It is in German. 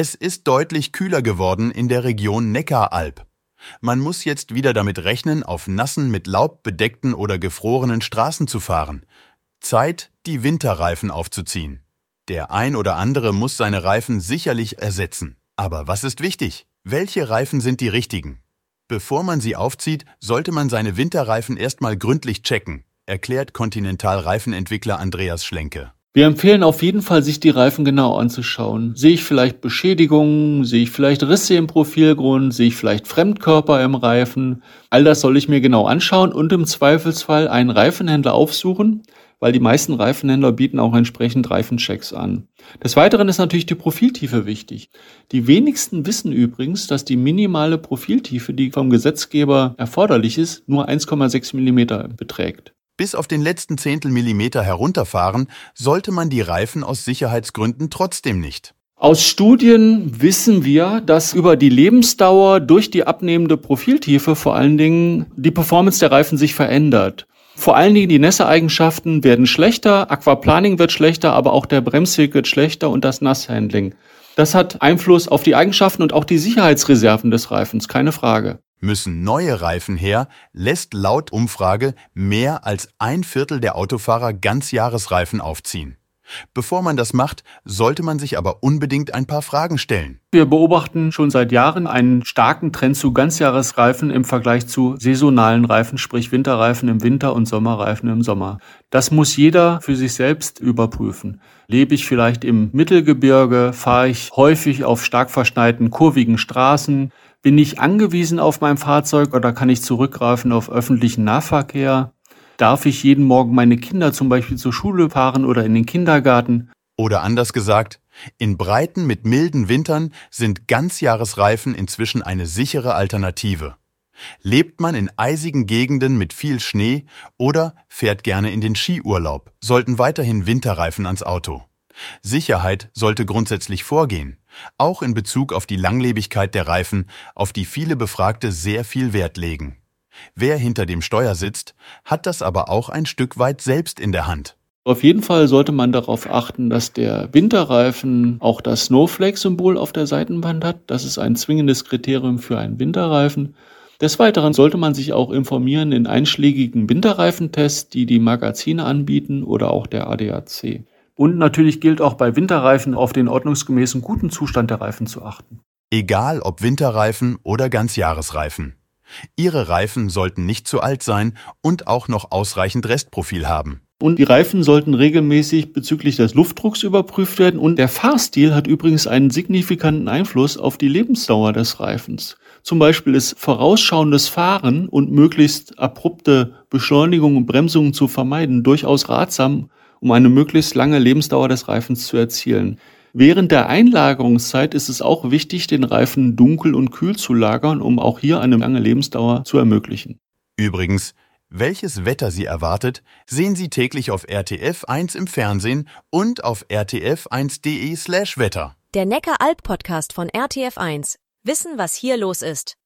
Es ist deutlich kühler geworden in der Region Neckaralb. Man muss jetzt wieder damit rechnen, auf nassen, mit Laub bedeckten oder gefrorenen Straßen zu fahren. Zeit, die Winterreifen aufzuziehen. Der ein oder andere muss seine Reifen sicherlich ersetzen. Aber was ist wichtig? Welche Reifen sind die richtigen? Bevor man sie aufzieht, sollte man seine Winterreifen erstmal gründlich checken, erklärt Continental-Reifenentwickler Andreas Schlenke. Wir empfehlen auf jeden Fall, sich die Reifen genau anzuschauen. Sehe ich vielleicht Beschädigungen? Sehe ich vielleicht Risse im Profilgrund? Sehe ich vielleicht Fremdkörper im Reifen? All das soll ich mir genau anschauen und im Zweifelsfall einen Reifenhändler aufsuchen, weil die meisten Reifenhändler bieten auch entsprechend Reifenchecks an. Des Weiteren ist natürlich die Profiltiefe wichtig. Die wenigsten wissen übrigens, dass die minimale Profiltiefe, die vom Gesetzgeber erforderlich ist, nur 1,6 Millimeter beträgt bis auf den letzten Zehntelmillimeter herunterfahren, sollte man die Reifen aus Sicherheitsgründen trotzdem nicht. Aus Studien wissen wir, dass über die Lebensdauer durch die abnehmende Profiltiefe vor allen Dingen die Performance der Reifen sich verändert. Vor allen Dingen die Nässeeigenschaften werden schlechter, Aquaplaning wird schlechter, aber auch der Bremsweg wird schlechter und das Nasshandling. Das hat Einfluss auf die Eigenschaften und auch die Sicherheitsreserven des Reifens, keine Frage. Müssen neue Reifen her, lässt laut Umfrage mehr als ein Viertel der Autofahrer Ganzjahresreifen aufziehen. Bevor man das macht, sollte man sich aber unbedingt ein paar Fragen stellen. Wir beobachten schon seit Jahren einen starken Trend zu Ganzjahresreifen im Vergleich zu saisonalen Reifen, sprich Winterreifen im Winter und Sommerreifen im Sommer. Das muss jeder für sich selbst überprüfen. Lebe ich vielleicht im Mittelgebirge, fahre ich häufig auf stark verschneiten, kurvigen Straßen, bin ich angewiesen auf mein Fahrzeug oder kann ich zurückgreifen auf öffentlichen Nahverkehr? Darf ich jeden Morgen meine Kinder zum Beispiel zur Schule fahren oder in den Kindergarten? Oder anders gesagt, in Breiten mit milden Wintern sind Ganzjahresreifen inzwischen eine sichere Alternative. Lebt man in eisigen Gegenden mit viel Schnee oder fährt gerne in den Skiurlaub, sollten weiterhin Winterreifen ans Auto. Sicherheit sollte grundsätzlich vorgehen, auch in Bezug auf die Langlebigkeit der Reifen, auf die viele Befragte sehr viel Wert legen. Wer hinter dem Steuer sitzt, hat das aber auch ein Stück weit selbst in der Hand. Auf jeden Fall sollte man darauf achten, dass der Winterreifen auch das Snowflake-Symbol auf der Seitenwand hat. Das ist ein zwingendes Kriterium für einen Winterreifen. Des Weiteren sollte man sich auch informieren in einschlägigen Winterreifentests, die die Magazine anbieten oder auch der ADAC. Und natürlich gilt auch bei Winterreifen auf den ordnungsgemäßen guten Zustand der Reifen zu achten. Egal ob Winterreifen oder Ganzjahresreifen. Ihre Reifen sollten nicht zu alt sein und auch noch ausreichend Restprofil haben. Und die Reifen sollten regelmäßig bezüglich des Luftdrucks überprüft werden. Und der Fahrstil hat übrigens einen signifikanten Einfluss auf die Lebensdauer des Reifens. Zum Beispiel ist vorausschauendes Fahren und möglichst abrupte Beschleunigung und Bremsungen zu vermeiden durchaus ratsam, um eine möglichst lange Lebensdauer des Reifens zu erzielen. Während der Einlagerungszeit ist es auch wichtig, den Reifen dunkel und kühl zu lagern, um auch hier eine lange Lebensdauer zu ermöglichen. Übrigens, welches Wetter Sie erwartet, sehen Sie täglich auf RTF 1 im Fernsehen und auf rtf1.de/wetter. Der Neckar Alp Podcast von RTF 1. Wissen, was hier los ist.